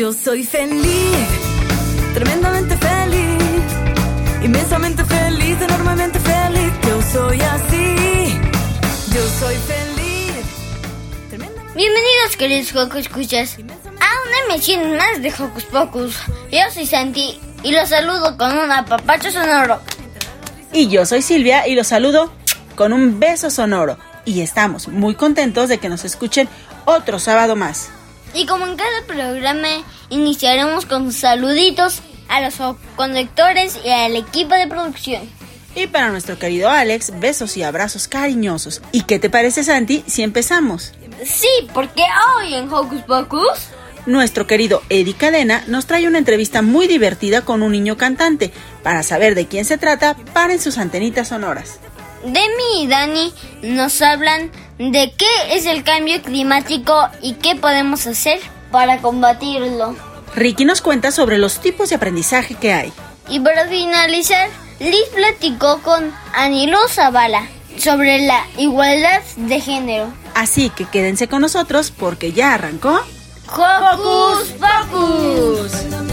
Yo soy feliz, tremendamente feliz, inmensamente feliz, enormemente feliz. Yo soy así, yo soy feliz. tremendamente Bienvenidos queridos Hocus Escuchas a una emisión más de Hocus Pocus. Yo soy Santi y los saludo con un apapacho sonoro. Y yo soy Silvia y los saludo con un beso sonoro. Y estamos muy contentos de que nos escuchen otro sábado más. Y como en cada programa, iniciaremos con saluditos a los conductores y al equipo de producción. Y para nuestro querido Alex, besos y abrazos cariñosos. ¿Y qué te parece, Santi, si empezamos? Sí, porque hoy en Hocus Pocus Nuestro querido Eddie Cadena nos trae una entrevista muy divertida con un niño cantante. Para saber de quién se trata, paren sus antenitas sonoras. Demi y Dani nos hablan de qué es el cambio climático y qué podemos hacer para combatirlo. Ricky nos cuenta sobre los tipos de aprendizaje que hay. Y para finalizar, Liz platicó con Anilo Zavala sobre la igualdad de género. Así que quédense con nosotros porque ya arrancó. ¡Hocus Pocus!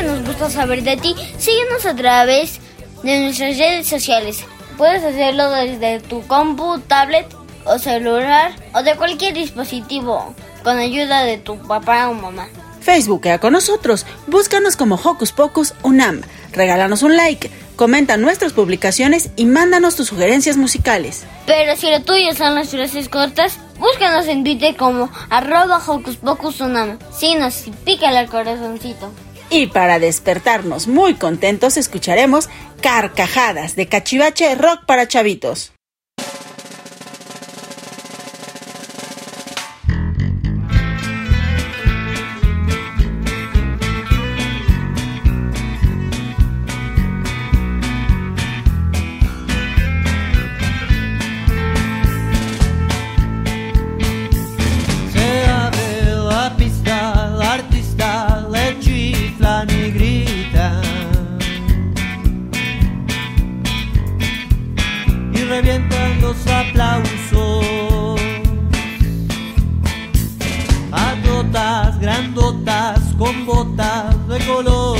Que nos gusta saber de ti. Síguenos a través de nuestras redes sociales. Puedes hacerlo desde tu compu, tablet o celular o de cualquier dispositivo con ayuda de tu papá o mamá. Facebookea con nosotros, búscanos como Hocus Pocus Unam, regálanos un like, comenta nuestras publicaciones y mándanos tus sugerencias musicales. Pero si lo tuyo son las frases cortas, búscanos en Twitter como arroba hocus pocus unam. Síguenos y pícale al corazoncito. Y para despertarnos muy contentos escucharemos Carcajadas de Cachivache Rock para Chavitos. Grandotas, con botas de colores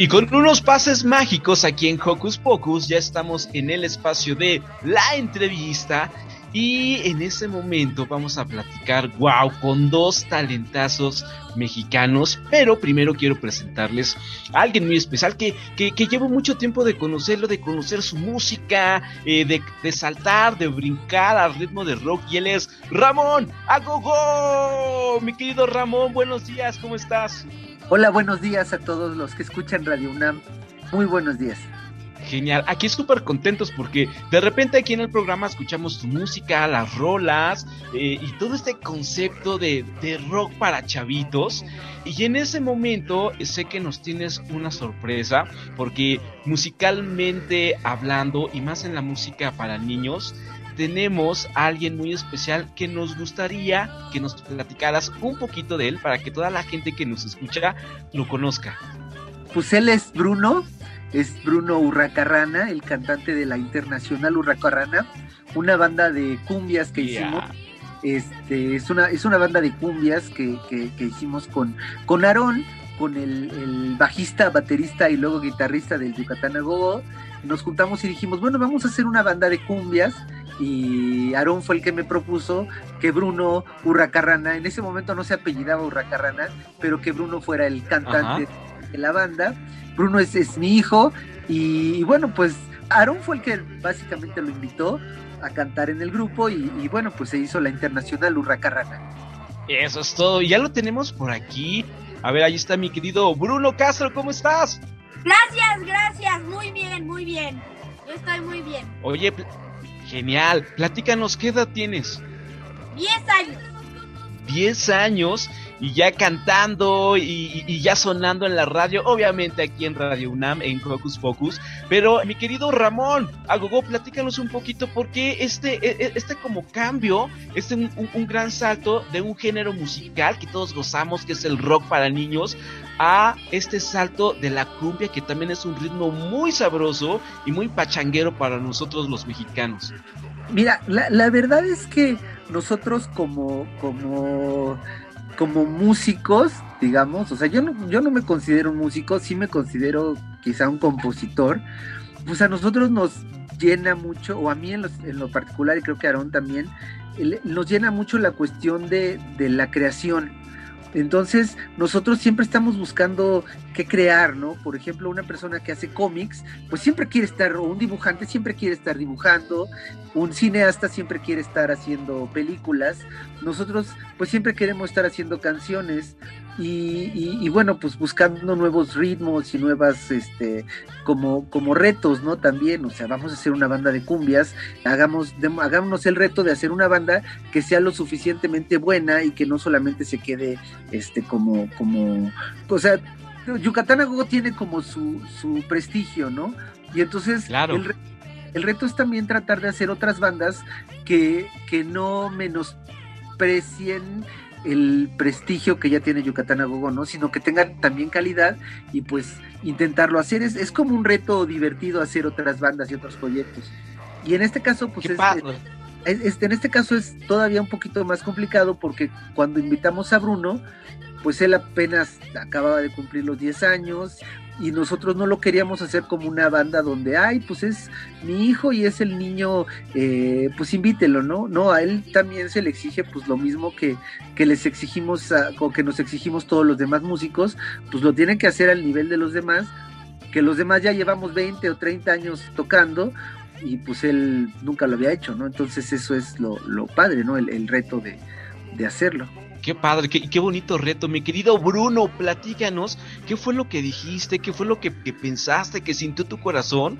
Y con unos pases mágicos aquí en Hocus Pocus ya estamos en el espacio de la entrevista y en ese momento vamos a platicar, wow, con dos talentazos mexicanos, pero primero quiero presentarles a alguien muy especial que, que, llevo mucho tiempo de conocerlo, de conocer su música, eh, de, de, saltar, de brincar al ritmo de rock y él es Ramón Agogo. Mi querido Ramón, buenos días, ¿cómo estás? Hola, buenos días a todos los que escuchan Radio UNAM. Muy buenos días. Genial, aquí súper contentos porque de repente aquí en el programa escuchamos tu música, las rolas eh, y todo este concepto de, de, rock para chavitos. Y en ese momento sé que nos tienes una sorpresa porque musicalmente hablando y más en la música para niños, tenemos a alguien muy especial que nos gustaría que nos platicaras un poquito de él para que toda la gente que nos escucha lo conozca. Pues él es Bruno, es Bruno Urracarrana, el cantante de la Internacional Urracarrana, una banda de cumbias que yeah. hicimos. Este, es, una, es una banda de cumbias que, que, que hicimos con, con Aarón, con el, el, bajista, baterista y luego guitarrista del Yucatán Agogo. Nos juntamos y dijimos, bueno, vamos a hacer una banda de cumbias y Aarón fue el que me propuso que Bruno Urracarrana, en ese momento no se apellidaba Urracarrana, pero que Bruno fuera el cantante Ajá. de la banda. Bruno es, es mi hijo y, y, bueno, pues Aarón fue el que básicamente lo invitó a cantar en el grupo y, y bueno, pues se hizo la internacional Urracarrana. Eso es todo, ya lo tenemos por aquí. A ver, ahí está mi querido Bruno Castro, ¿cómo estás? Gracias, gracias, muy bien, muy bien. Yo estoy muy bien. Oye, Genial. Platícanos, ¿qué edad tienes? Diez años. Diez años y ya cantando y, ya sonando en la radio, obviamente aquí en Radio UNAM, en Hocus Pocus. Pero mi querido Ramón, Agogo, platícanos un poquito por qué este, este como cambio, este un, un, un gran salto de un género musical que todos gozamos, que es el rock para niños, a este salto de la cumbia, que también es un ritmo muy sabroso y muy pachanguero para nosotros los mexicanos. Mira, la, la verdad es que nosotros como, como, como músicos, digamos, o sea, yo no, yo no me considero músico, sí me considero quizá un compositor, pues a nosotros nos llena mucho, o a mí en, lo particular, y creo que a Aarón también, nos llena mucho la cuestión de, de la creación. Entonces, nosotros siempre estamos buscando qué crear, ¿no? Por ejemplo, una persona que hace cómics, pues siempre quiere estar, o un dibujante siempre quiere estar dibujando, un cineasta siempre quiere estar haciendo películas, nosotros pues siempre queremos estar haciendo canciones y, bueno, pues buscando nuevos ritmos y nuevas, este, como, como retos, ¿no? También, o sea, vamos a hacer una banda de cumbias, hagamos, hagámonos el reto de hacer una banda que sea lo suficientemente buena y que no solamente se quede, este, como, como, o sea, Yucatán Agogo tiene como su, su prestigio, ¿no? Y entonces claro. el, el, reto es también tratar de hacer otras bandas que, que no menosprecien el prestigio que ya tiene Yucatán Agogo, ¿no? Sino que tengan también calidad y pues intentarlo hacer. Es, es como un reto divertido hacer otras bandas y otros proyectos. Y en este caso, pues es, es, es, en este caso es todavía un poquito más complicado porque cuando invitamos a Bruno, pues él apenas acababa de cumplir los 10 años y nosotros no lo queríamos hacer como una banda donde, ay, pues es mi hijo y es el niño, eh, pues invítelo, ¿no? No, a él también se le exige pues lo mismo que, que les exigimos, a, o que nos exigimos todos los demás músicos, pues lo tienen que hacer al nivel de los demás, que los demás ya llevamos 20 o 30 años tocando, y pues él nunca lo había hecho, ¿no? Entonces eso es lo, lo padre, ¿no? El, el reto de, de hacerlo. Qué padre, qué, qué, bonito reto. Mi querido Bruno, platícanos qué fue lo que dijiste, qué fue lo que, que pensaste, que sintió tu corazón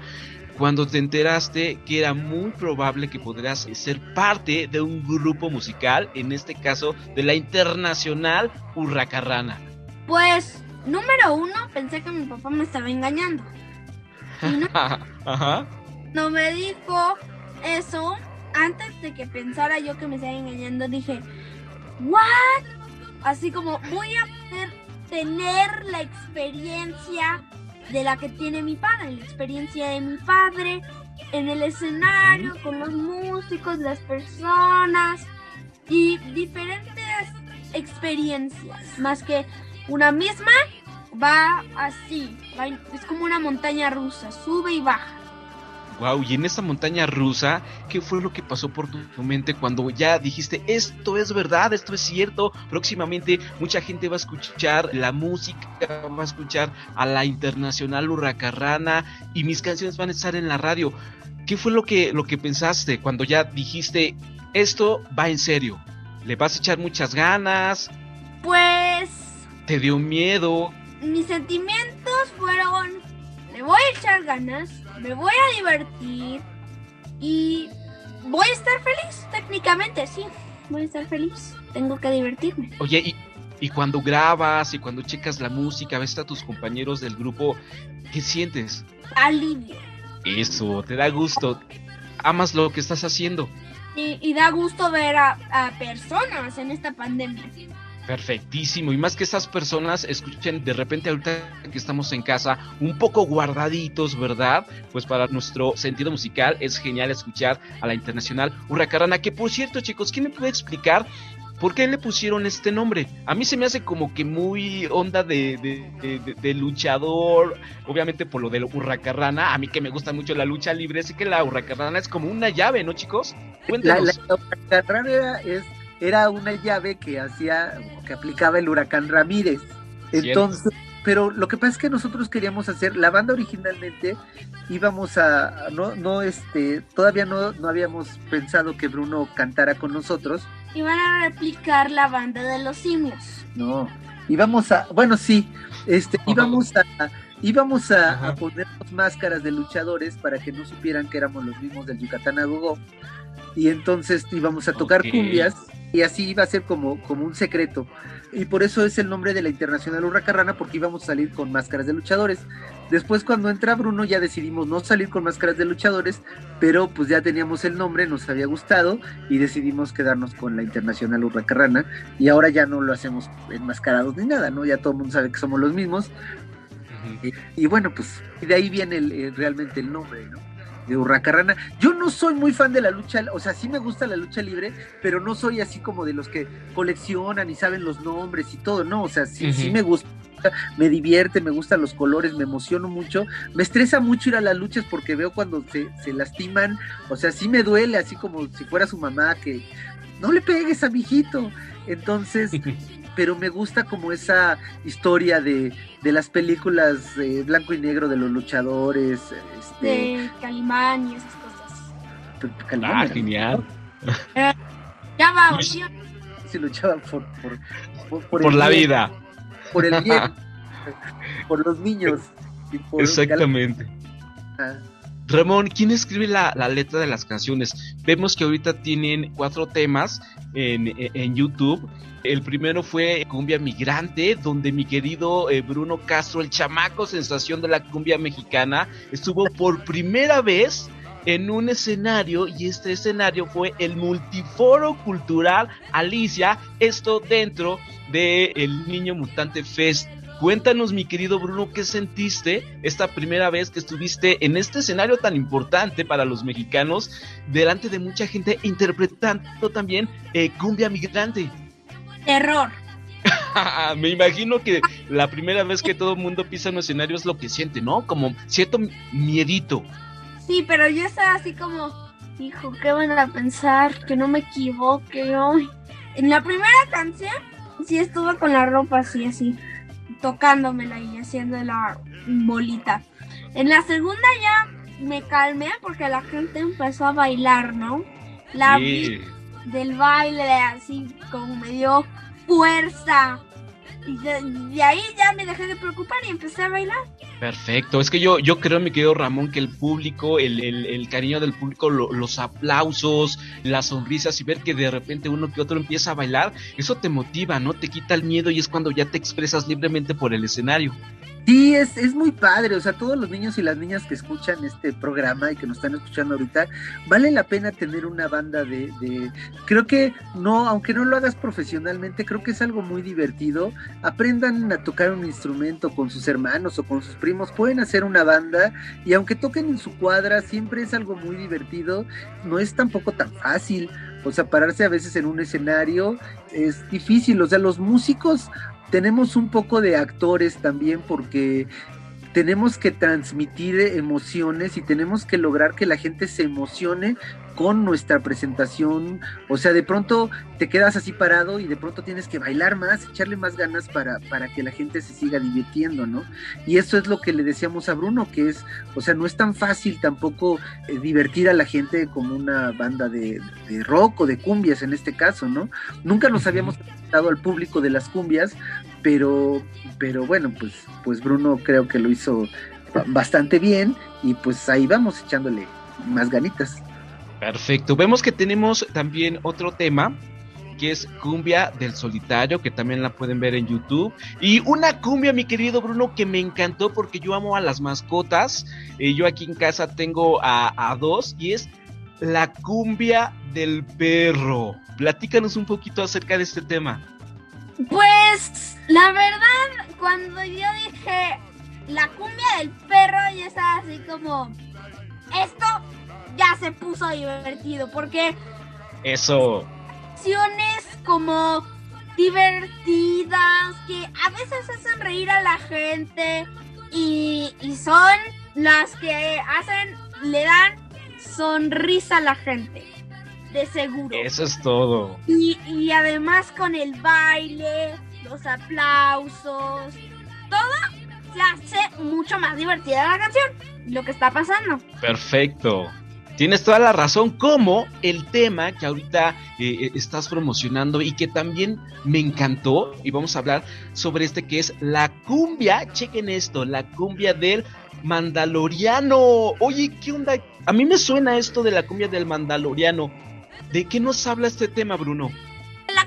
cuando te enteraste que era muy probable que pudieras ser parte de un grupo musical, en este caso de la internacional Hurracarrana? Pues, número uno, pensé que mi papá me estaba engañando. Y no, Ajá. no me dijo eso. Antes de que pensara yo que me estaba engañando, dije, ¿what? Así como, voy a poder tener la experiencia de la que tiene mi padre, la experiencia de mi padre en el escenario, con los músicos, las personas y diferentes experiencias, más que una misma va así, va es como una montaña rusa, sube y baja. Wow, y en esa montaña rusa, ¿qué fue lo que pasó por tu tu mente cuando ya dijiste esto es verdad, esto es cierto? Próximamente mucha gente va a escuchar la música, va a escuchar a la internacional Hurracarrana y mis canciones van a estar en la radio. ¿Qué fue lo que, lo que pensaste cuando ya dijiste esto va en serio? ¿Le vas a echar muchas ganas? Pues ¿Te dio miedo? mis sentimientos fueron, le voy a echar ganas, me voy a divertir y voy a estar feliz, técnicamente, sí, voy a estar feliz, tengo que divertirme. Oye, y, y cuando grabas y cuando checas la música, ves a tus compañeros del grupo, ¿qué sientes? Alivio. Eso, te da gusto. Amas lo que estás haciendo. Y, y da gusto ver a, a personas en esta pandemia. Perfectísimo. Y más que esas personas escuchen de repente ahorita que estamos en casa un poco guardaditos, ¿verdad? Pues para nuestro sentido musical es genial escuchar a la internacional Hurracarrana. Que por cierto, chicos, ¿quién me puede explicar por qué le pusieron este nombre? A mí se me hace como que muy onda de, de- de- de- de luchador, obviamente por lo de la Hurracarrana. A mí que me gusta mucho la lucha libre, sé que la Hurracarrana es como una llave, ¿no, chicos? La, Cuéntanos. la es, era una llave que hacía, que aplicaba el huracán Ramírez. Entonces, pero lo que pasa es que nosotros queríamos hacer, la banda originalmente íbamos a, no, no, este, todavía no, no habíamos pensado que Bruno cantara con nosotros, Y van a replicar la banda de los simios. no, íbamos a, bueno, sí, este, íbamos a, íbamos a, a ponernos máscaras de luchadores para que no supieran que éramos los mismos del Yucatán a Gogo. Y entonces íbamos a tocar cumbias y así iba a ser como, como un secreto. Y por eso es el nombre de la Internacional Hurracarrana, porque íbamos a salir con máscaras de luchadores. Después, cuando entra Bruno, ya decidimos no salir con máscaras de luchadores, pero pues ya teníamos el nombre, nos había gustado y decidimos quedarnos con la Internacional Hurracarrana. Y ahora ya no lo hacemos enmascarados ni nada, ¿no? Ya todo el mundo sabe que somos los mismos. Y, y bueno, pues de ahí viene el- eh, realmente el nombre, ¿no? De Hurracarrana. Yo no soy muy fan de la lucha, o sea, sí me gusta la lucha libre, pero no soy así como de los que coleccionan y saben los nombres y todo, ¿no? O sea, sí, sí me gusta, me divierte, me gustan los colores, me emociono mucho. Me estresa mucho ir a las luchas porque veo cuando se, se lastiman, o sea, sí me duele, así como si fuera su mamá, que no le pegues a mi hijito. Entonces, pero me gusta como esa historia de, de las películas eh, blanco y negro de los luchadores. Este, De Calimán y esas cosas. Calimán Ah, genial. Ya vamos, ya. Se luchaban por, por, por, por Por el la bien, vida. Por el bien, por los niños. y por- Exactamente. Ah. Ramón, ¿quién escribe la, letra de las canciones? Vemos que ahorita tienen cuatro temas en, YouTube. El primero fue Cumbia Migrante, donde mi querido eh, Bruno Castro, el chamaco sensación de la cumbia mexicana, estuvo por primera vez en un escenario y este escenario fue el Multiforo Cultural Alicia, esto dentro de el Niño Mutante Fest. Cuéntanos, mi querido Bruno, ¿qué sentiste esta primera vez que estuviste en este escenario tan importante para los mexicanos, delante de mucha gente interpretando también eh, cumbia migrante? Terror. Me imagino que la primera vez que todo el mundo pisa un escenario es lo que siente, ¿no? Como cierto miedito. Sí, pero yo estaba así como, hijo, ¿qué van a pensar? Que no me equivoque. En la primera canción, sí estuve con la ropa así, así, tocándomela y haciendo la bolita. En la segunda ya me calmé porque la gente empezó a bailar, ¿no? La Sí. vi del baile así como me dio fuerza. Y de, ahí ya me dejé de preocupar y empecé a bailar. Perfecto, es que yo, yo creo, mi querido Ramón, que el público, el, el, cariño del público, lo- los aplausos, las sonrisas y ver que de repente uno que otro empieza a bailar, eso te motiva, ¿no? Te quita el miedo y es cuando ya te expresas libremente por el escenario. Sí, es, es muy padre, o sea, todos los niños y las niñas que escuchan este programa y que nos están escuchando ahorita, vale la pena tener una banda de, de, creo que no, aunque no lo hagas profesionalmente, creo que es algo muy divertido, aprendan a tocar un instrumento con sus hermanos o con sus primos, pueden hacer una banda y aunque toquen en su cuadra, siempre es algo muy divertido, no es tampoco tan fácil, o sea, pararse a veces en un escenario es difícil, o sea, los músicos tenemos un poco de actores también porque tenemos que transmitir emociones y tenemos que lograr que la gente se emocione con nuestra presentación. O sea, de pronto te quedas así parado y de pronto tienes que bailar más, echarle más ganas para, para que la gente se siga divirtiendo, ¿no? Y eso es lo que le decíamos a Bruno, que es, o sea, no es tan fácil tampoco eh, divertir a la gente como una banda de, de rock o de cumbias en este caso, ¿no? Nunca nos habíamos presentado al público de las cumbias, pero, pero bueno, pues, pues Bruno creo que lo hizo ba- bastante bien y pues ahí vamos echándole más ganitas. Perfecto, vemos que tenemos también otro tema que es cumbia del solitario, que también la pueden ver en YouTube. Y una cumbia, mi querido Bruno, que me encantó porque yo amo a las mascotas. Eh, yo aquí en casa tengo a, a dos y es la cumbia del perro. Platícanos un poquito acerca de este tema. Pues, la verdad, cuando yo dije la cumbia del perro, yo estaba así como, esto ya se puso divertido, porque Eso. acciones como divertidas, que a veces hacen reír a la gente y, y son las que hacen, le dan sonrisa a la gente, de seguro. Eso es todo. Y, y además con el baile, los aplausos, todo se hace mucho más divertida la canción, lo que está pasando. Perfecto. Tienes toda la razón, como el tema que ahorita eh, eh, estás promocionando y que también me encantó, y vamos a hablar sobre este que es la cumbia, chequen esto, la cumbia del Mandaloriano. Oye, ¿qué onda? A mí me suena esto de la cumbia del Mandaloriano. ¿De qué nos habla este tema, Bruno? La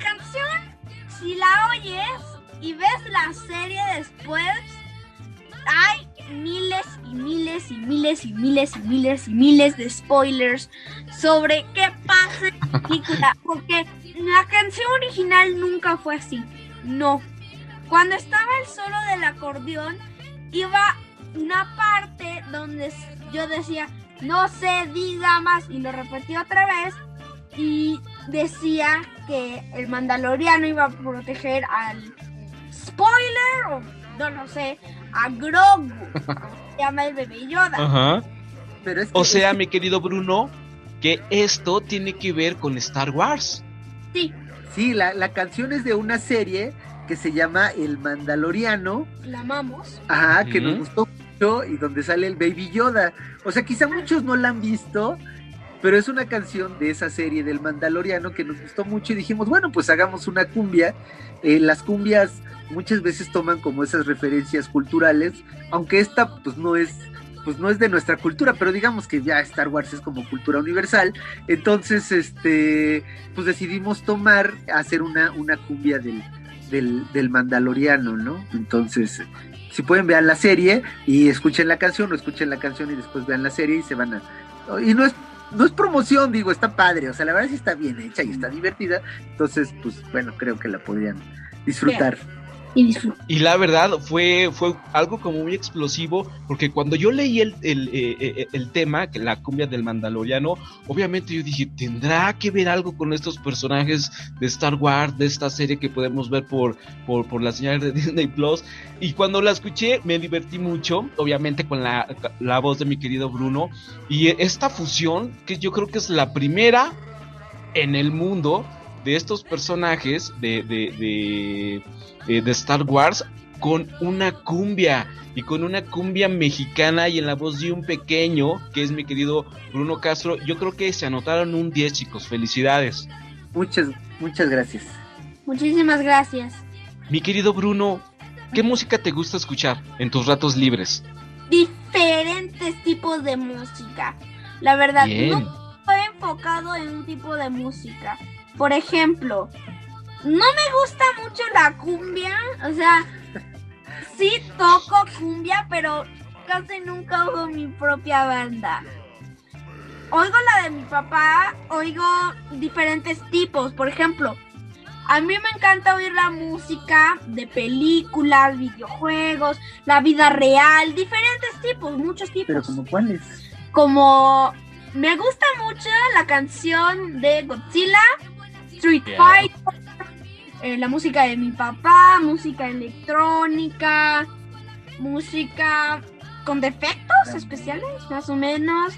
si la oyes y ves la serie después, hay miles y miles y miles y miles y miles y miles de spoilers sobre qué pasa en la película, porque la canción original nunca fue así. No. Cuando estaba el solo del acordeón, iba una parte donde yo decía, no se diga más, y lo repetí otra vez, y decía que el mandaloriano iba a proteger al spoiler o no lo sé a Grogu se llama el bebé Yoda Ajá. Pero es O sea, es mi querido Bruno, que esto tiene que ver con Star Wars. sí Sí, la, la canción es de una serie que se llama El Mandaloriano, la amamos ajá, que nos gustó mucho y donde sale el Baby Yoda. O sea, quizá muchos no la han visto, pero es una canción de esa serie del Mandaloriano que nos gustó mucho y dijimos, bueno, pues hagamos una cumbia. Eh, las cumbias muchas veces toman como esas referencias culturales, aunque esta pues no es pues no es de nuestra cultura, pero digamos que ya Star Wars es como cultura universal, entonces este pues decidimos tomar hacer una, una cumbia del, del, del Mandaloriano, ¿no? Entonces, si pueden vean la serie y escuchen la canción, o escuchen la canción y después vean la serie y se van a y no es no es promoción, digo, está padre, o sea, la verdad sí está bien hecha y está divertida, entonces pues bueno, creo que la podrían disfrutar. Y la verdad fue, fue algo como muy explosivo, porque cuando yo leí el, el, eh, eh, el tema, la cumbia del Mandaloriano, obviamente yo dije, tendrá que ver algo con estos personajes de Star Wars, de esta serie que podemos ver por, por, por la señal de Disney Plus. Y cuando la escuché me divertí mucho, obviamente con la, la voz de mi querido Bruno. Y esta fusión, que yo creo que es la primera en el mundo de estos personajes de, de, de, eh, de Star Wars con una cumbia y con una cumbia mexicana y en la voz de un pequeño que es mi querido Bruno Castro. Yo creo que se anotaron un 10 chicos, felicidades. Muchas muchas gracias. muchísimas gracias Mi querido Bruno, ¿qué música te gusta escuchar en tus ratos libres? Diferentes tipos de música. La verdad, Bien. no estoy enfocado en un tipo de música. Por ejemplo, no me gusta mucho la cumbia. O sea, sí toco cumbia, pero casi nunca oigo mi propia banda. Oigo la de mi papá, oigo diferentes tipos. Por ejemplo, a mí me encanta oír la música de películas, videojuegos, la vida real, diferentes tipos, muchos tipos. Pero como cuáles? Como me gusta mucho la canción de Godzilla, Street Yeah. Fighter, eh, la música de mi papá, música electrónica, música con defectos especiales, más o menos.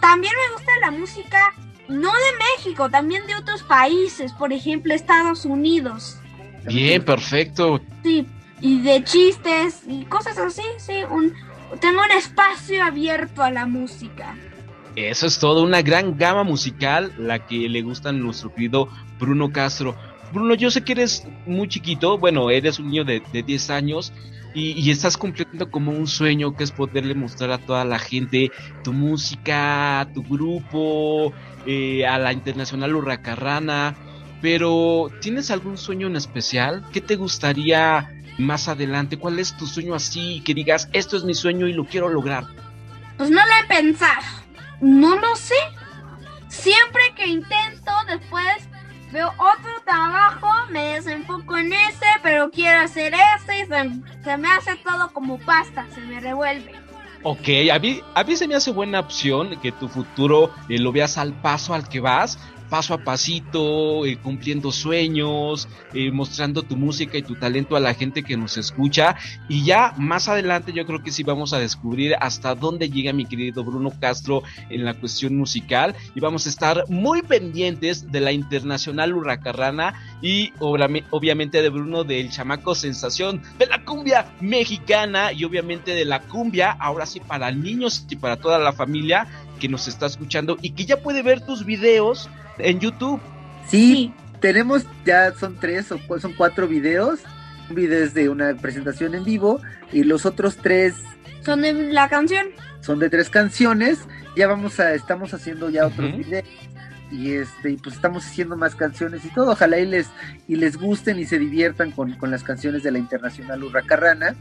También me gusta la música no de México, también de otros países, por ejemplo Estados Unidos. Bien, perfecto. Sí, y de chistes y cosas así, sí, un, tengo un espacio abierto a la música. Eso es todo, una gran gama musical, la que le gusta a nuestro querido Bruno Castro. Bruno, yo sé que eres muy chiquito, bueno, eres un niño de, de 10 años y, y estás cumpliendo como un sueño que es poderle mostrar a toda la gente tu música, tu grupo, eh, a la Internacional Hurracarrana. Pero, ¿tienes algún sueño en especial? ¿Qué te gustaría más adelante? ¿Cuál es tu sueño así? Que digas, esto es mi sueño y lo quiero lograr. Pues no lo he pensado, no lo sé. Siempre que intento, después veo otro trabajo, me desenfoco en ese, pero quiero hacer ese y se, se me hace todo como pasta, se me revuelve. Ok, a mí, a mí se me hace buena opción que tu futuro eh, lo veas al paso al que vas, paso a pasito, eh, cumpliendo sueños, eh, mostrando tu música y tu talento a la gente que nos escucha. Y ya más adelante yo creo que sí vamos a descubrir hasta dónde llega mi querido Bruno Castro en la cuestión musical. Y vamos a estar muy pendientes de la Internacional Hurracarrana y obviamente de Bruno del Chamaco Sensación, de la cumbia mexicana y obviamente de la cumbia, ahora sí para niños y para toda la familia que nos está escuchando y que ya puede ver tus videos en YouTube. Sí, tenemos ya son tres o cu- son cuatro videos. Un video es de una presentación en vivo y los otros tres Son de la canción. son de tres canciones. Ya vamos a, estamos haciendo ya otros videos y este, y pues estamos haciendo más canciones y todo. Ojalá y les, y les gusten y se diviertan con, con las canciones de la Internacional Hurracarrana.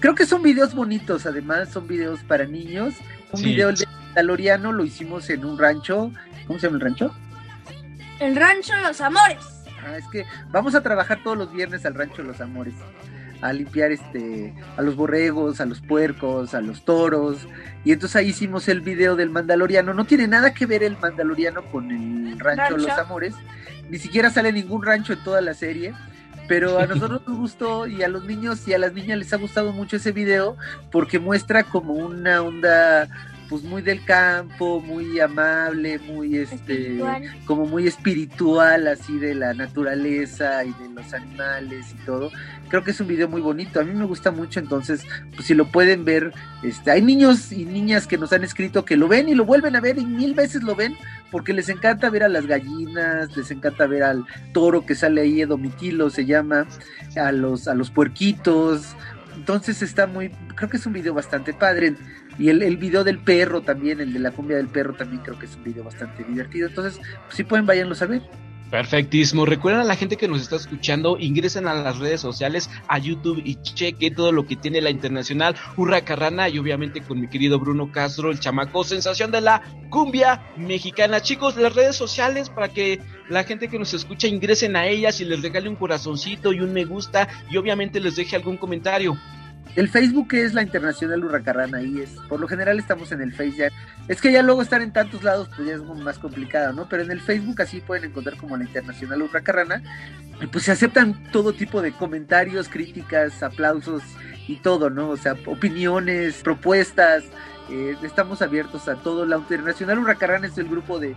Creo que son videos bonitos, además son videos para niños. Un Sí. video el de Mandaloriano lo hicimos en un rancho. ¿Cómo se llama el rancho? El rancho de los amores. Ah, es que vamos a trabajar todos los viernes al rancho de los amores. A limpiar este, a los borregos, a los puercos, a los toros. Y entonces ahí hicimos el video del Mandaloriano. No tiene nada que ver el Mandaloriano con el rancho de los amores. Ni siquiera sale ningún rancho en toda la serie. Pero a nosotros nos gustó y a los niños y a las niñas les ha gustado mucho ese video porque muestra como una onda pues muy del campo, muy amable, muy este Espiritual. como muy espiritual así de la naturaleza y de los animales y todo. Creo que es un video muy bonito, a mí me gusta mucho, entonces pues si lo pueden ver, este hay niños y niñas que nos han escrito que lo ven y lo vuelven a ver y mil veces lo ven porque les encanta ver a las gallinas, les encanta ver al toro que sale ahí, Edomitilo se llama, a los a los puerquitos. Entonces está muy, creo que es un video bastante padre. Y el, el video del perro también, el de la cumbia del perro también creo que es un video bastante divertido. Entonces, pues, si pueden, váyanlos a ver. Perfectísimo. Recuerden a la gente que nos está escuchando, ingresen a las redes sociales, a YouTube y cheque todo lo que tiene la Internacional Hurracarrana y obviamente con mi querido Bruno Castro, el chamaco sensación de la cumbia mexicana. Chicos, las redes sociales para que la gente que nos escucha ingresen a ellas y les regale un corazoncito y un me gusta y obviamente les deje algún comentario. El Facebook es la Internacional Hurracarrana, ahí es. Por lo general estamos en el Face ya. Es que ya luego estar en tantos lados, pues ya es más complicado, ¿no? Pero en el Facebook así pueden encontrar como la Internacional Hurracarrana. Y pues se aceptan todo tipo de comentarios, críticas, aplausos y todo, ¿no? O sea, opiniones, propuestas. eh, estamos abiertos a todo. La Internacional Hurracarrana es el grupo de,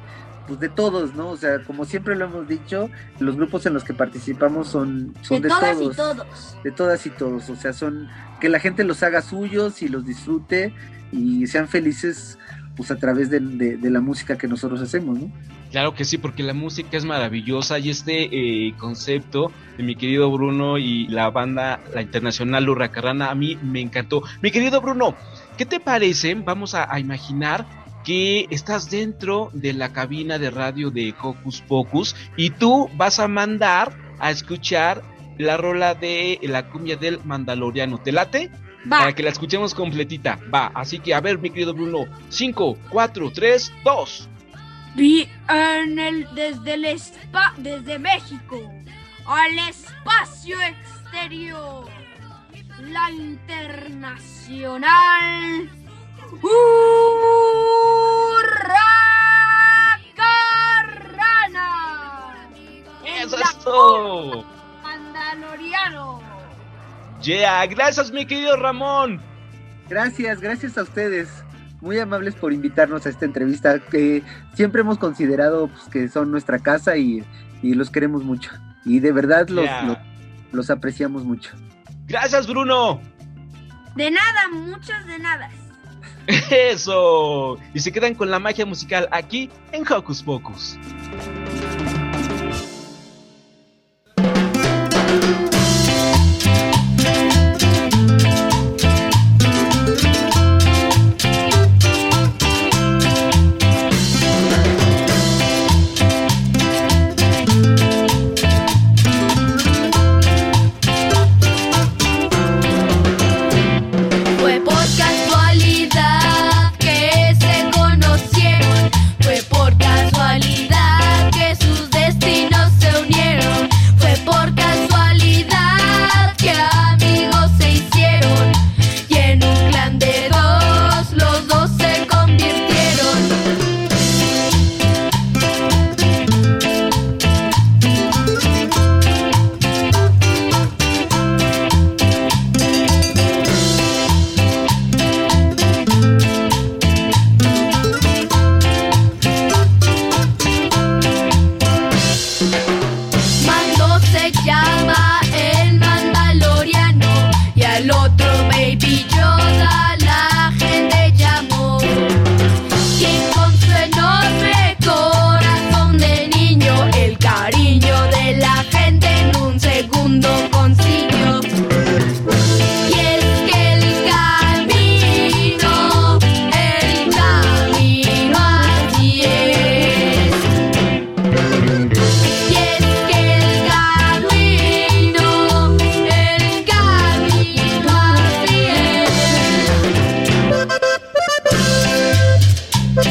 pues de todos, ¿no? O sea, como siempre lo hemos dicho, los grupos en los que participamos son, son de, de, todas todos y todos. de todas y todos, o sea, son que la gente los haga suyos y los disfrute y sean felices pues a través de, de- de la música que nosotros hacemos, ¿no? Claro que sí, porque la música es maravillosa y este eh, concepto de mi querido Bruno y la banda, la internacional Lurra Carrana, a mí me encantó. Mi querido Bruno, ¿qué te parece? Vamos a, a imaginar que estás dentro de la cabina de radio de Hocus Pocus y tú vas a mandar a escuchar la rola de la cumbia del Mandaloriano. ¿Te late? Va. Para que la escuchemos completita. Va, así que a ver, mi querido Bruno, 5, 4, 3, 2. Vi en el, desde el espa, desde México al espacio exterior, la internacional Hurracarrana. ¡Eso es todo! Mandaloriano. Yeah, gracias mi querido Ramón. Gracias, gracias a ustedes. Muy amables por invitarnos a esta entrevista que siempre hemos considerado pues, que son nuestra casa y, y los queremos mucho. Y de verdad los, Yeah. los, los apreciamos mucho. Gracias Bruno. De nada, muchas de nada. Eso. Y se quedan con la magia musical aquí en Hocus Pocus.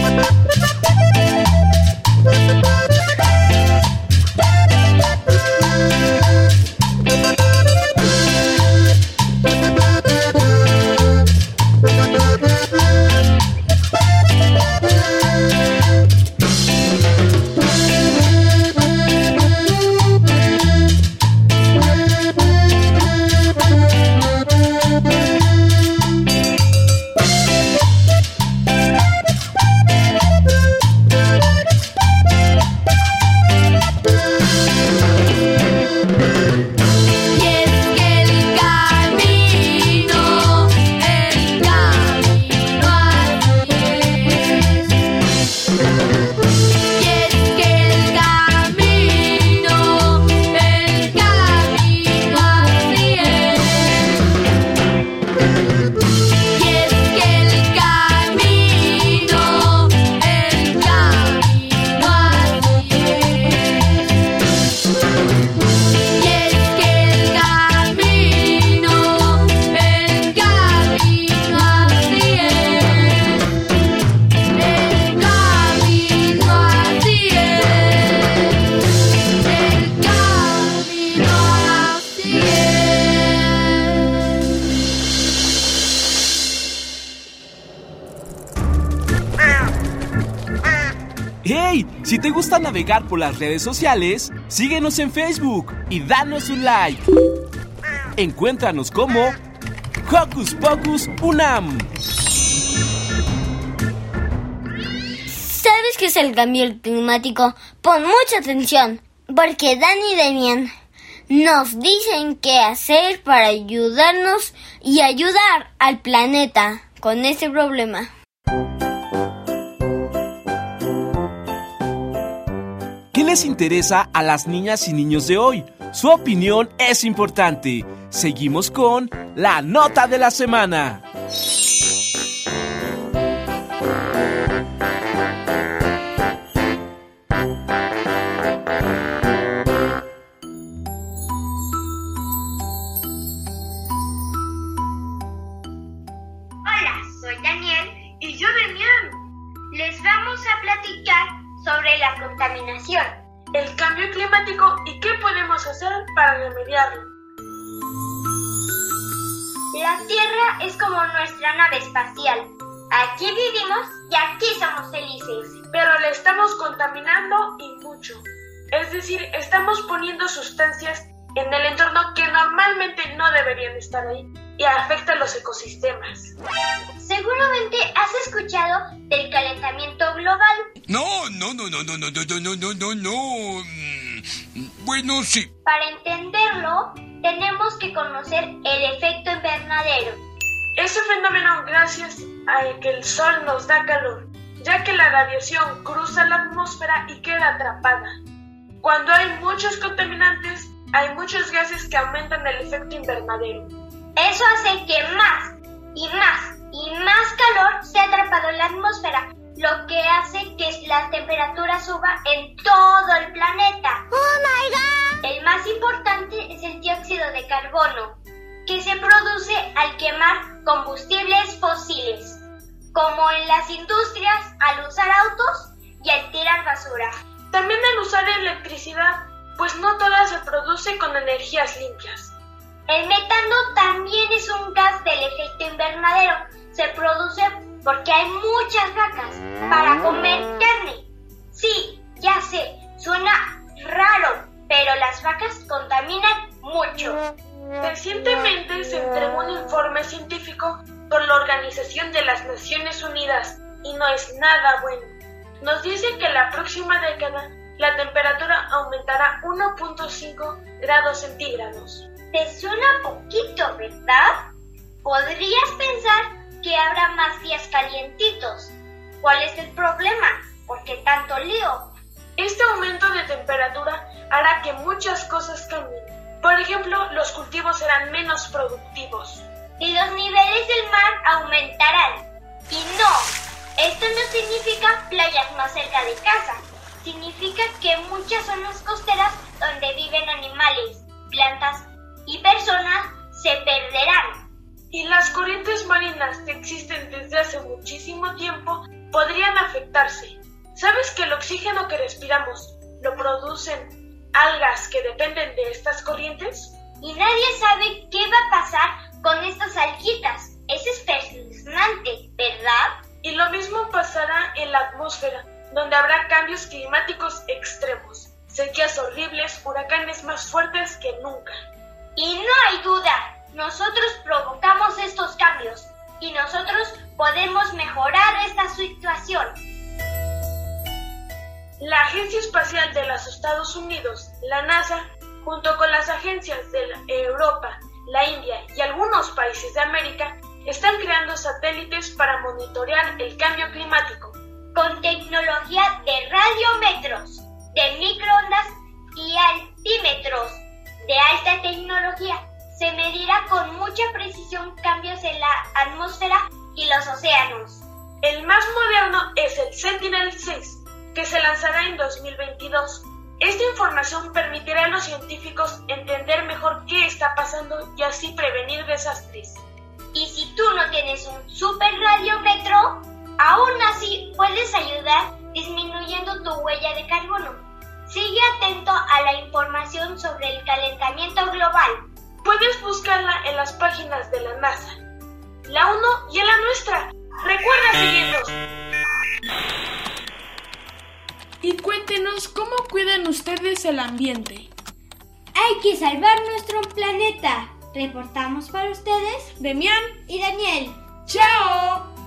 Y por las redes sociales, síguenos en Facebook y danos un like. Encuéntranos como Hocus Pocus Unam. ¿Sabes qué es el cambio climático? Pon mucha atención, porque Dan y Demian nos dicen qué hacer para ayudarnos y ayudar al planeta con este problema. Les interesa a las niñas y niños de hoy? Su opinión es importante. Seguimos con la nota de la semana. Hola, soy Daniel y yo Demian. Les vamos a platicar sobre la contaminación, el cambio climático y qué podemos hacer para remediarlo. La Tierra es como nuestra nave espacial. Aquí vivimos y aquí somos felices. Pero la estamos contaminando y mucho. Es decir, estamos poniendo sustancias en el entorno que normalmente no deberían estar ahí y afecta a los ecosistemas. Seguramente has escuchado del calentamiento global. No, no, no, no, no, no, no, no, no, no, no. Mm, Bueno, sí. Para entenderlo, tenemos que conocer el efecto invernadero. Ese fenómeno gracias a que el sol nos da calor, ya que la radiación cruza la atmósfera y queda atrapada. Cuando hay muchos contaminantes, hay muchos gases que aumentan el efecto invernadero. Eso hace que más y más y más calor sea atrapado en la atmósfera, lo que hace que la temperatura suba en todo el planeta. ¡Oh, my God! El más importante es el dióxido de carbono, que se produce al quemar combustibles fósiles, como en las industrias, al usar autos y al tirar basura. También al usar electricidad, pues no toda se produce con energías limpias. El metano también es un gas del efecto invernadero. Se produce porque hay muchas vacas para comer carne. Sí, ya sé, suena raro, pero las vacas contaminan mucho. Recientemente se entregó un informe científico por la Organización de las Naciones Unidas y no es nada bueno. Nos dice que la próxima década la temperatura aumentará 1.5 grados centígrados. Te suena poquito, ¿verdad? Podrías pensar que habrá más días calientitos. ¿Cuál es el problema? ¿Por qué tanto lío? Este aumento de temperatura hará que muchas cosas cambien. Por ejemplo, los cultivos serán menos productivos. Y los niveles del mar aumentarán. Y no, esto no significa playas más cerca de casa. Significa que muchas zonas costeras donde viven animales, plantas y personas se perderán. Y las corrientes marinas que existen desde hace muchísimo tiempo podrían afectarse. ¿Sabes que el oxígeno que respiramos lo producen algas que dependen de estas corrientes? Y nadie sabe qué va a pasar con estas alguitas. Es espeluznante, ¿verdad? Y lo mismo pasará en la atmósfera, donde habrá cambios climáticos extremos, sequías horribles, huracanes más fuertes que nunca. Y no hay duda, nosotros provocamos estos cambios y nosotros podemos mejorar esta situación. La Agencia Espacial de los Estados Unidos, la NASA, junto con las agencias de Europa, la India y algunos países de América, están creando satélites para monitorear el cambio climático. Con tecnología de radiometros, de microondas y altímetros de alta tecnología, se medirá con mucha precisión cambios en la atmósfera y los océanos. El más moderno es el Sentinel-6, que se lanzará en 2022. Esta información permitirá a los científicos entender mejor qué está pasando y así prevenir desastres. Y si tú no tienes un super radiometro, aún así puedes ayudar disminuyendo tu huella de carbono. Sigue atento a la información sobre el calentamiento global. Puedes buscarla en las páginas de la NASA, la UNO y en la nuestra. Recuerda seguirnos. Y cuéntenos cómo cuidan ustedes el ambiente. Hay que salvar nuestro planeta. Reportamos para ustedes Demian y Daniel. ¡Chao!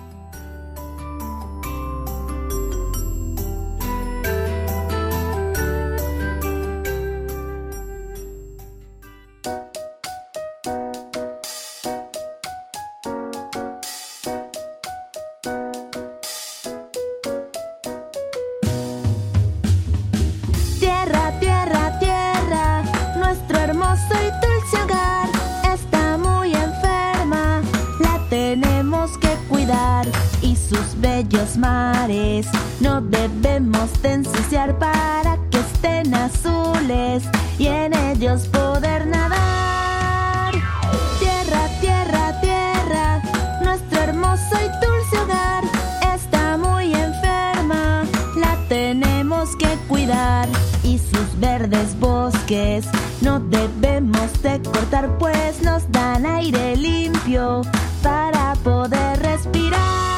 Mares. No debemos de ensuciar para que estén azules y en ellos poder nadar. Tierra, tierra, tierra, nuestro hermoso y dulce hogar está muy enferma, la tenemos que cuidar y sus verdes bosques no debemos de cortar pues nos dan aire limpio para poder respirar.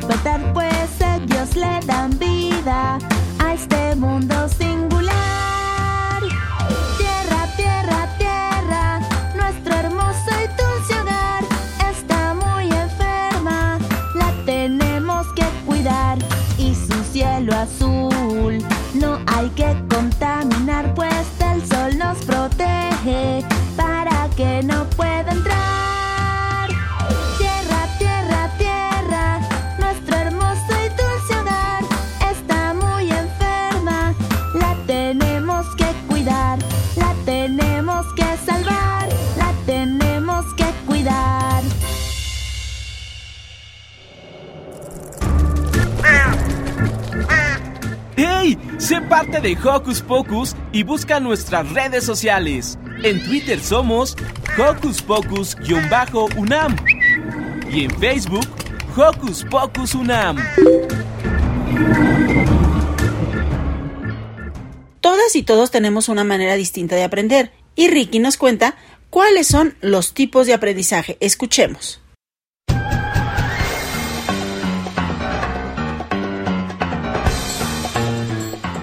De respetar Sé parte de Hocus Pocus y busca nuestras redes sociales. En Twitter somos Hocus Pocus-UNAM y en Facebook Hocus Pocus UNAM. Todas y todos tenemos una manera distinta de aprender y Ricky nos cuenta cuáles son los tipos de aprendizaje. Escuchemos.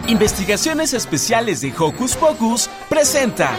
Investigaciones Especiales de Hocus Pocus presenta.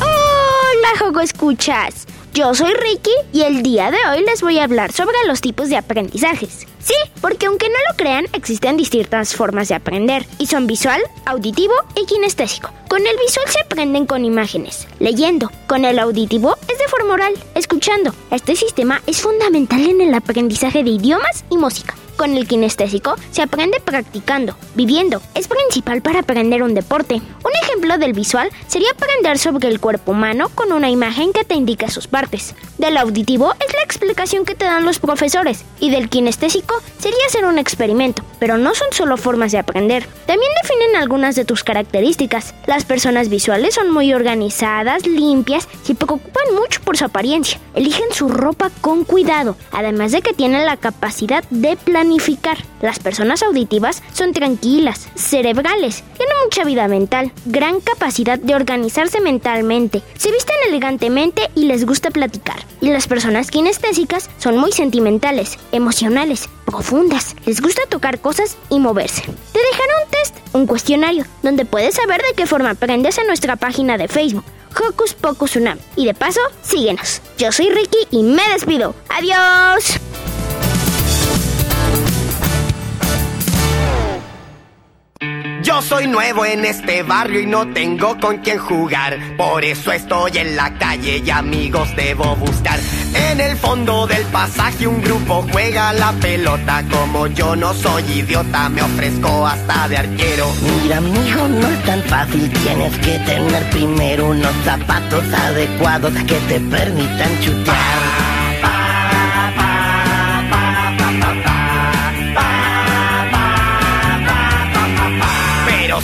Hola, Jogo Escuchas. Yo soy Ricky y el día de hoy les voy a hablar sobre los tipos de aprendizajes. Sí, porque aunque no lo crean, existen distintas formas de aprender y son visual, auditivo y kinestésico. Con el visual se aprenden con imágenes, leyendo. Con el auditivo es de forma oral, escuchando. Este sistema es fundamental en el aprendizaje de idiomas y música. Con el kinestésico se aprende practicando, viviendo. Es principal para aprender un deporte. Un ejemplo del visual sería aprender sobre el cuerpo humano con una imagen que te indica sus partes. Del auditivo es la explicación que te dan los profesores. Y del kinestésico sería hacer un experimento. Pero no son solo formas de aprender. También definen algunas de tus características. Las personas visuales son muy organizadas, limpias y preocupan mucho por su apariencia. Eligen su ropa con cuidado, además de que tienen la capacidad de Las personas auditivas son tranquilas, cerebrales, tienen mucha vida mental, gran capacidad de organizarse mentalmente, se visten elegantemente y les gusta platicar. Y las personas kinestésicas son muy sentimentales, emocionales, profundas, les gusta tocar cosas y moverse. Te dejaré un test, un cuestionario, donde puedes saber de qué forma aprendes en nuestra página de Facebook. Hocus Pocus Unam. Y de paso, síguenos. Yo soy Ricky y me despido. ¡Adiós! Yo soy nuevo en este barrio y no tengo con quién jugar. Por eso estoy en la calle y amigos debo buscar. En el fondo del pasaje un grupo juega la pelota. Como yo no soy idiota, me ofrezco hasta de arquero. Mira, amigo, no es tan fácil. Tienes que tener primero unos zapatos adecuados que te permitan chutear.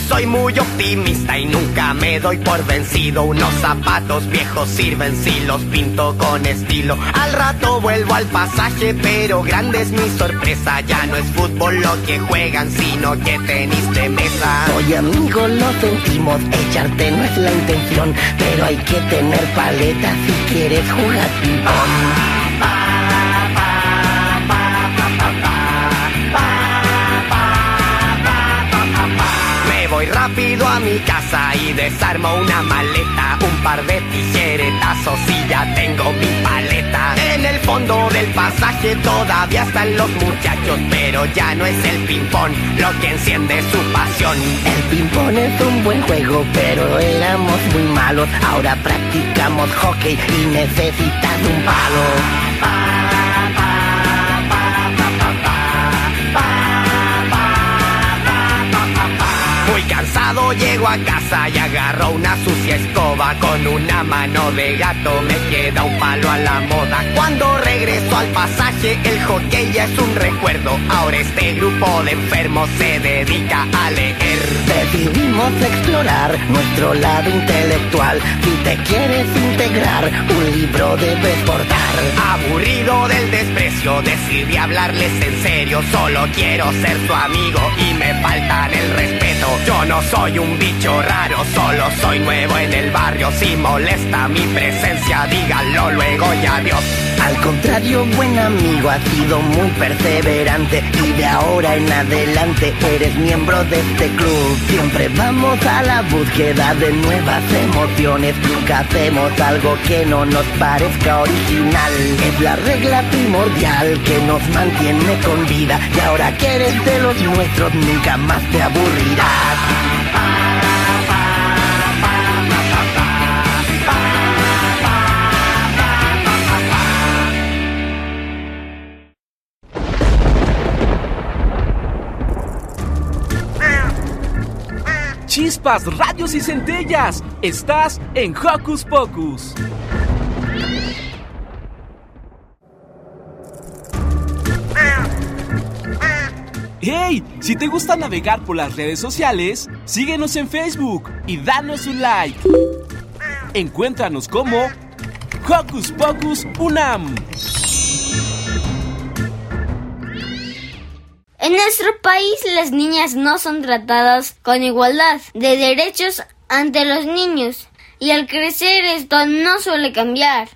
Soy muy optimista y nunca me doy por vencido. Unos zapatos viejos sirven si los pinto con estilo. Al rato vuelvo al pasaje, pero grande es mi sorpresa. Ya no es fútbol lo que juegan, sino que tenis de mesa. Oye, amigo, lo sentimos. Echarte no es la intención, pero hay que tener paletas si quieres jugar. A mi casa y desarmo una maleta, un par de tijeretazos y ya tengo mi paleta. En el fondo del pasaje todavía están los muchachos, pero ya no es el ping-pong lo que enciende su pasión. El ping-pong es un buen juego, pero éramos muy malos. Ahora practicamos hockey y necesitas un palo. A casa y agarro una sucia escoba. Con una mano de gato me queda un palo a la moda. Cuando regreso al pasaje el hockey ya es un recuerdo. Ahora este grupo de enfermos se dedica a leer. Decidimos explorar nuestro lado intelectual. Si te quieres integrar, un libro debes portar. Aburrido del desprecio, decidí hablarles en serio. Solo quiero ser tu amigo y me faltan el respeto. Yo no soy un bicho raro, solo soy nuevo en el barrio Si molesta mi presencia, díganlo luego y adiós Al contrario, buen amigo, has sido muy perseverante y de ahora en adelante eres miembro de este club. Siempre vamos a la búsqueda de nuevas emociones, nunca hacemos algo que no nos parezca original. Es la regla primordial que nos mantiene con vida y ahora que eres de los nuestros nunca más te aburrirás. Chispas, radios y centellas. Estás en Hocus Pocus. ¡Hey! Si te gusta navegar por las redes sociales, síguenos en Facebook y danos un like. Encuéntranos como Hocus Pocus Unam. En nuestro país las niñas no son tratadas con igualdad de derechos ante los niños y al crecer esto no suele cambiar.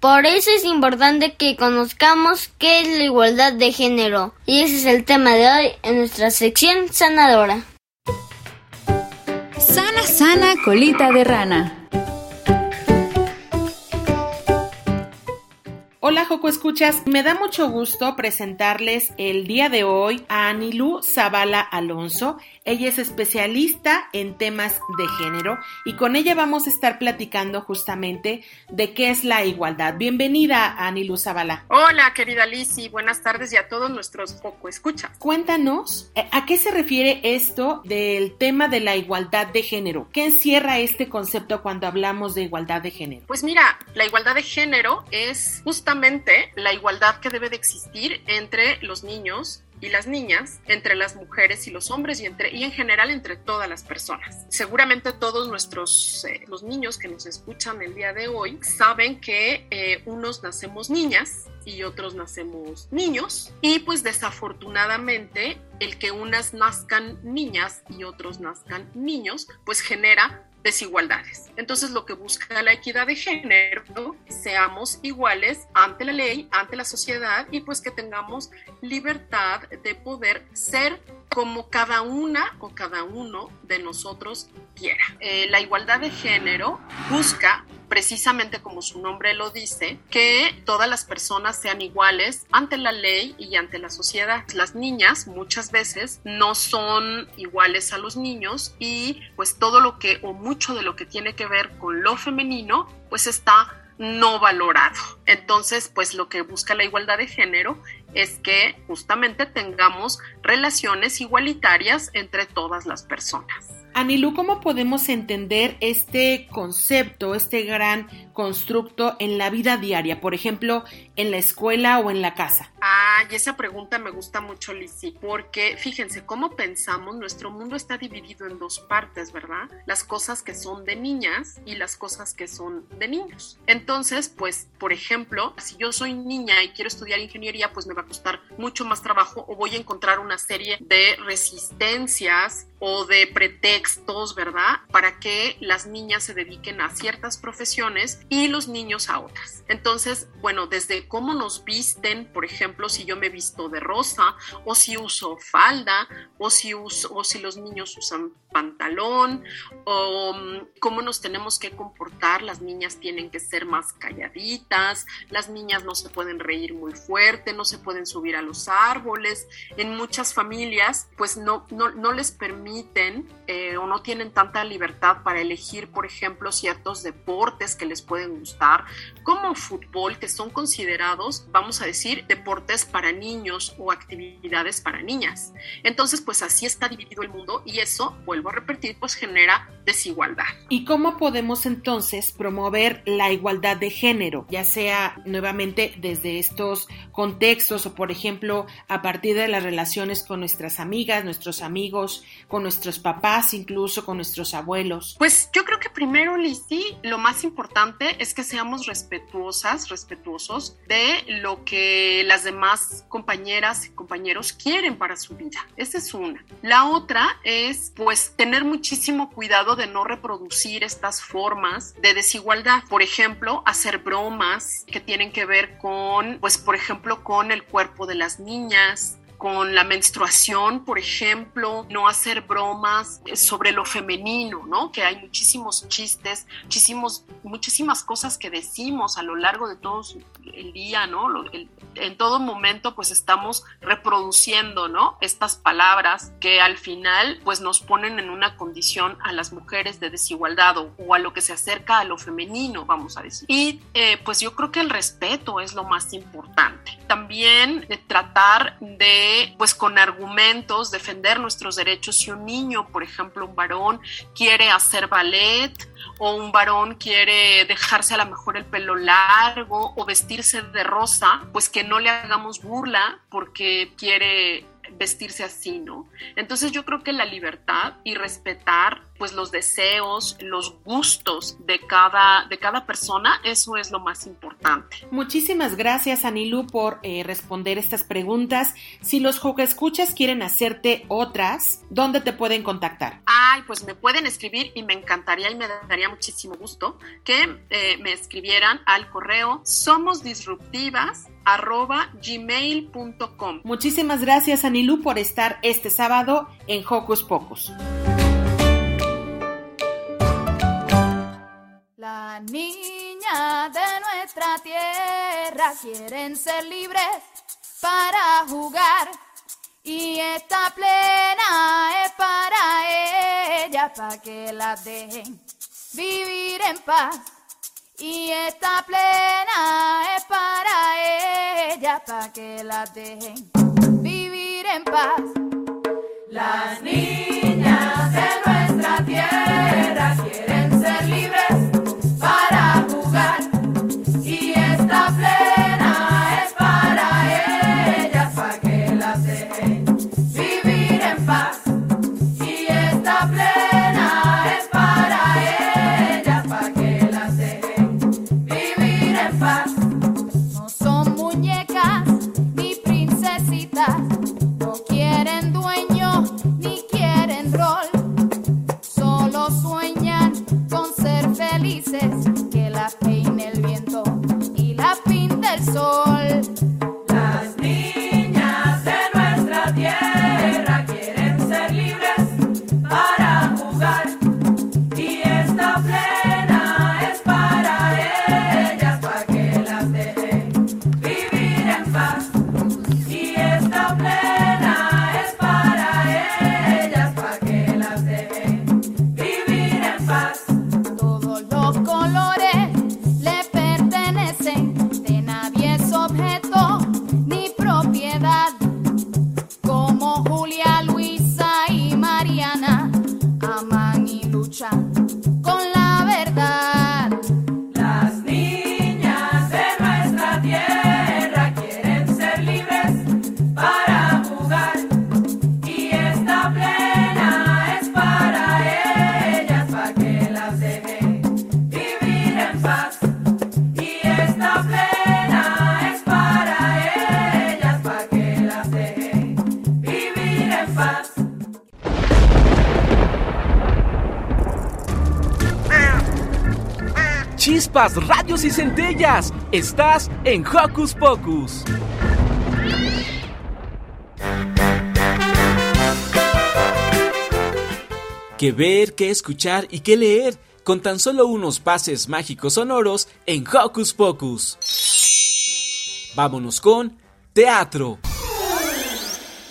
Por eso es importante que conozcamos qué es la igualdad de género y ese es el tema de hoy en nuestra sección sanadora. Sana, sana, colita de rana. Hola Joco Escuchas, me da mucho gusto presentarles el día de hoy a Anilú Zavala Alonso. Ella es especialista en temas de género y con ella vamos a estar platicando justamente de qué es la igualdad. Bienvenida Anilú Zavala. Hola querida Lizzy, buenas tardes y a todos nuestros Joco Escuchas. Cuéntanos, eh, ¿a qué se refiere esto del tema de la igualdad de género? ¿Qué encierra este concepto cuando hablamos de igualdad de género? Pues mira, la igualdad de género es justamente la igualdad que debe de existir entre los niños y las niñas, entre las mujeres y los hombres y, en general entre todas las personas. Seguramente todos nuestros, eh, los niños que nos escuchan el día de hoy, saben que eh, unos nacemos niñas y otros nacemos niños y pues desafortunadamente el que unas nazcan niñas y otros nazcan niños pues genera desigualdades. Entonces lo que busca la equidad de género, seamos iguales ante la ley, ante la sociedad y pues que tengamos libertad de poder ser como cada una o cada uno de nosotros quiera. Eh, la igualdad de género busca precisamente como su nombre lo dice, que todas las personas sean iguales ante la ley y ante la sociedad. Las niñas muchas veces no son iguales a los niños y pues todo lo que o mucho de lo que tiene que ver con lo femenino pues está no valorado. Entonces, pues lo que busca la igualdad de género es que justamente tengamos relaciones igualitarias entre todas las personas. Anilú, ¿cómo podemos entender este concepto, este gran constructo en la vida diaria? Por ejemplo, en la escuela o en la casa. Ah, y esa pregunta me gusta mucho, Lizzy, porque fíjense cómo pensamos, nuestro mundo está dividido en dos partes, ¿verdad? Las cosas que son de niñas y las cosas que son de niños. Entonces, pues, por ejemplo, si yo soy niña y quiero estudiar ingeniería, pues me va costar mucho más trabajo o voy a encontrar una serie de resistencias o de pretextos, ¿verdad? Para que las niñas se dediquen a ciertas profesiones y los niños a otras. Entonces, bueno, desde de cómo nos visten, por ejemplo, si yo me visto de rosa o si uso falda o si uso o si los niños usan pantalón o mm, cómo nos tenemos que comportar. Las niñas tienen que ser más calladitas, las niñas no se pueden reír muy fuerte, no se pueden subir a los árboles. En muchas familias, pues no, no, no les permiten eh, o no tienen tanta libertad para elegir, por ejemplo, ciertos deportes que les pueden gustar, como fútbol, que son considerados, vamos a decir, deportes para niños o actividades para niñas. Entonces, pues así está dividido el mundo y eso, vuelvo a repetir, pues genera desigualdad. ¿Y cómo podemos entonces promover la igualdad de género, ya sea nuevamente desde estos contextos o por ejemplo a partir de las relaciones con nuestras amigas, nuestros amigos, con nuestros papás, incluso con nuestros abuelos? Pues yo creo que primero, Lizzy, lo más importante es que seamos respetuosas, respetuosos de lo que las demás compañeras y compañeros quieren para su vida. Esa es una. La otra es pues tener muchísimo cuidado de no reproducir estas formas de desigualdad. Por ejemplo, hacer bromas que tienen que ver con, pues por ejemplo, con el cuerpo de las niñas, con la menstruación, por ejemplo, no hacer bromas sobre lo femenino, ¿no? Que hay muchísimos chistes, muchísimos, muchísimas cosas que decimos a lo largo de todo el día, ¿no? en todo momento, pues estamos reproduciendo, ¿no? Estas palabras que al final, pues nos ponen en una condición a las mujeres de desigualdad o, a lo que se acerca a lo femenino, vamos a decir. Y eh, pues yo creo que el respeto es lo más importante. También eh, tratar de pues con argumentos, defender nuestros derechos. Si un niño, por ejemplo, un varón, quiere hacer ballet o un varón quiere dejarse a lo mejor el pelo largo o vestirse de rosa, pues que no le hagamos burla porque quiere vestirse así, ¿no? Entonces yo creo que la libertad y respetar pues los deseos, los gustos de cada, de cada persona, eso es lo más importante. Muchísimas gracias Anilu por eh, responder estas preguntas. Si los escuchas quieren hacerte otras, ¿dónde te pueden contactar? Ay, pues me pueden escribir y me encantaría y me daría muchísimo gusto que eh, me escribieran al correo somosdisruptivas arroba gmail.com. Muchísimas gracias Anilú por estar este sábado en Hocus Pocus. La niña de nuestra tierra quieren ser libres para jugar y esta plena es para ella para que la dejen vivir en paz y esta plena es para ella, para que la dejen vivir en paz. Las niñas de nuestra tierra chispas, radios y centellas. Estás en Hocus Pocus. Que ver, que escuchar y que leer con tan solo unos pases mágicos sonoros en Hocus Pocus. Vámonos con teatro.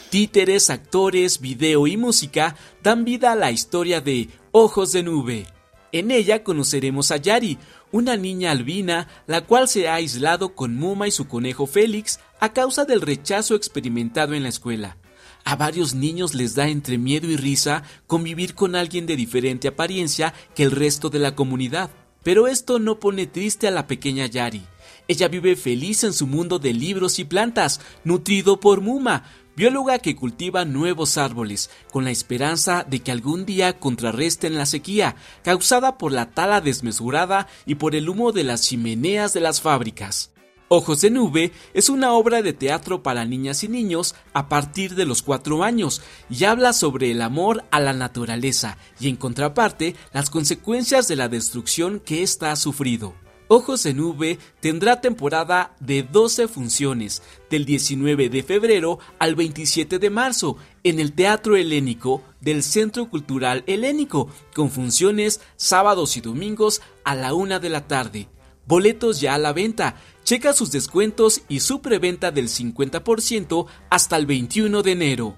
Títeres, actores, video y música dan vida a la historia de Ojos de Nube. En ella conoceremos a Yari, una niña albina, la cual se ha aislado con Muma y su conejo Félix a causa del rechazo experimentado en la escuela. A varios niños les da entre miedo y risa convivir con alguien de diferente apariencia que el resto de la comunidad. Pero esto no pone triste a la pequeña Yari. Ella vive feliz en su mundo de libros y plantas, nutrido por Muma, bióloga que cultiva nuevos árboles, con la esperanza de que algún día contrarresten la sequía, causada por la tala desmesurada y por el humo de las chimeneas de las fábricas. Ojos de Nube es una obra de teatro para niñas y niños a partir de los cuatro años y habla sobre el amor a la naturaleza y en contraparte las consecuencias de la destrucción que ésta ha sufrido. Ojos de Nube tendrá temporada de 12 funciones, del 19 de febrero al 27 de marzo, en el Teatro Helénico del Centro Cultural Helénico, con funciones sábados y domingos a la una de la tarde. Boletos ya a la venta. Checa sus descuentos y su preventa del 50% hasta el 21 de enero.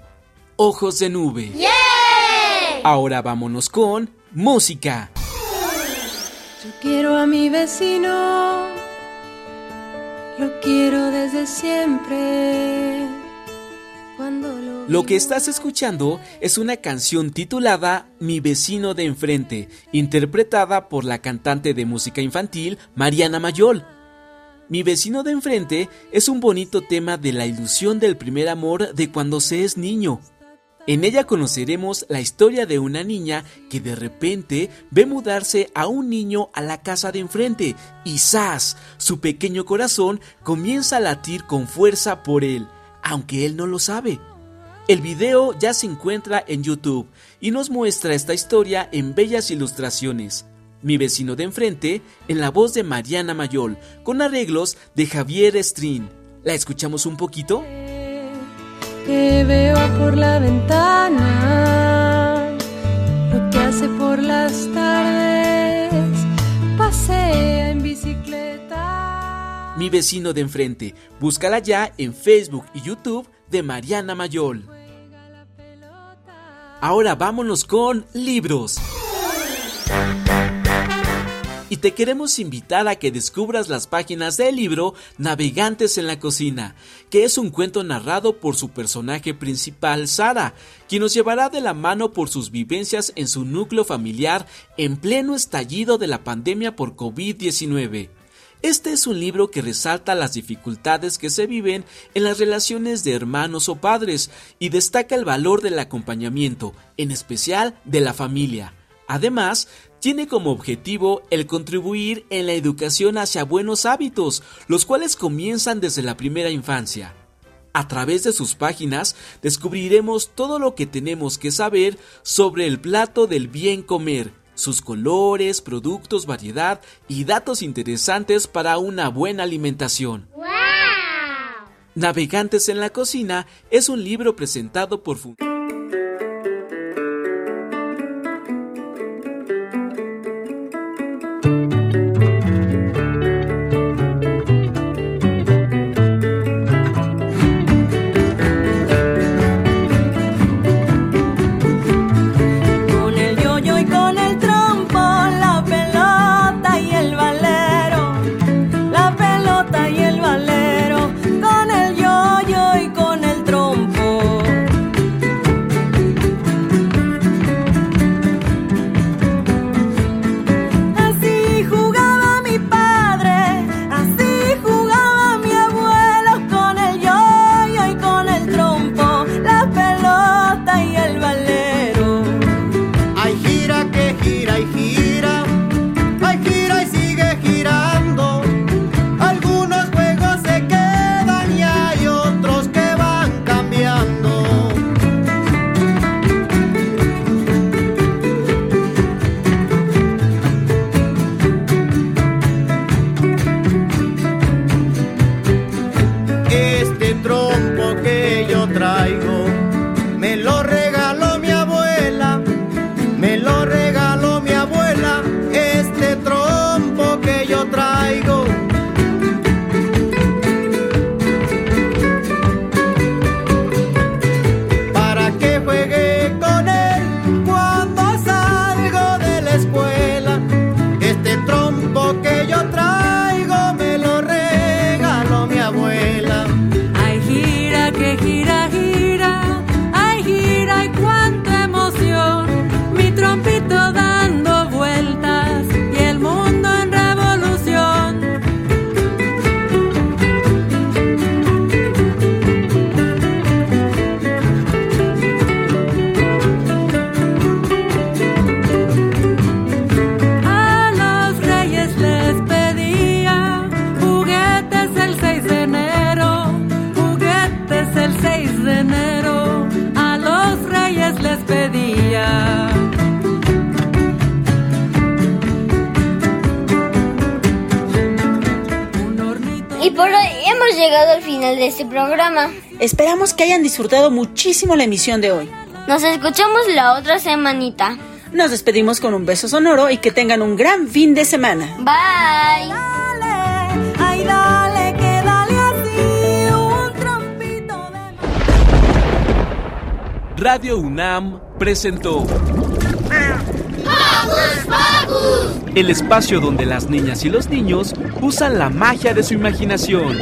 Ojos de Nube. Ahora vámonos con música. Yo quiero a mi vecino, lo quiero desde siempre. Cuando lo, Lo que estás escuchando es una canción titulada Mi vecino de enfrente, interpretada por la cantante de música infantil Mariana Mayol. Mi vecino de enfrente es un bonito tema de la ilusión del primer amor de cuando se es niño. En ella conoceremos la historia de una niña que de repente ve mudarse a un niño a la casa de enfrente y ¡zas! Su pequeño corazón comienza a latir con fuerza por él, aunque él no lo sabe. El video ya se encuentra en YouTube y nos muestra esta historia en bellas ilustraciones. Mi vecino de enfrente, en la voz de Mariana Mayol, con arreglos de Javier Strin. ¿La escuchamos un poquito? Que veo por la ventana, lo que hace por las tardes, pasea en bicicleta. Mi vecino de enfrente. Búscala ya en Facebook y YouTube de Mariana Mayol. Ahora vámonos con libros. Y te queremos invitar a que descubras las páginas del libro Navegantes en la Cocina, que es un cuento narrado por su personaje principal, Sara, quien nos llevará de la mano por sus vivencias en su núcleo familiar en pleno estallido de la pandemia por COVID-19. Este es un libro que resalta las dificultades que se viven en las relaciones de hermanos o padres y destaca el valor del acompañamiento, en especial de la familia. Además, tiene como objetivo el contribuir en la educación hacia buenos hábitos, los cuales comienzan desde la primera infancia. A través de sus páginas descubriremos todo lo que tenemos que saber sobre el plato del bien comer, sus colores, productos, variedad y datos interesantes para una buena alimentación. Navegantes en la cocina es un libro presentado por Fun- que entró final de este programa. Esperamos que hayan disfrutado muchísimo la emisión de hoy. Nos escuchamos la otra semanita. Nos despedimos con un beso sonoro y que tengan un gran fin de semana. Bye. Ay, dale, que dale así un trampito de... Radio UNAM presentó el espacio donde las niñas y los niños usan la magia de su imaginación.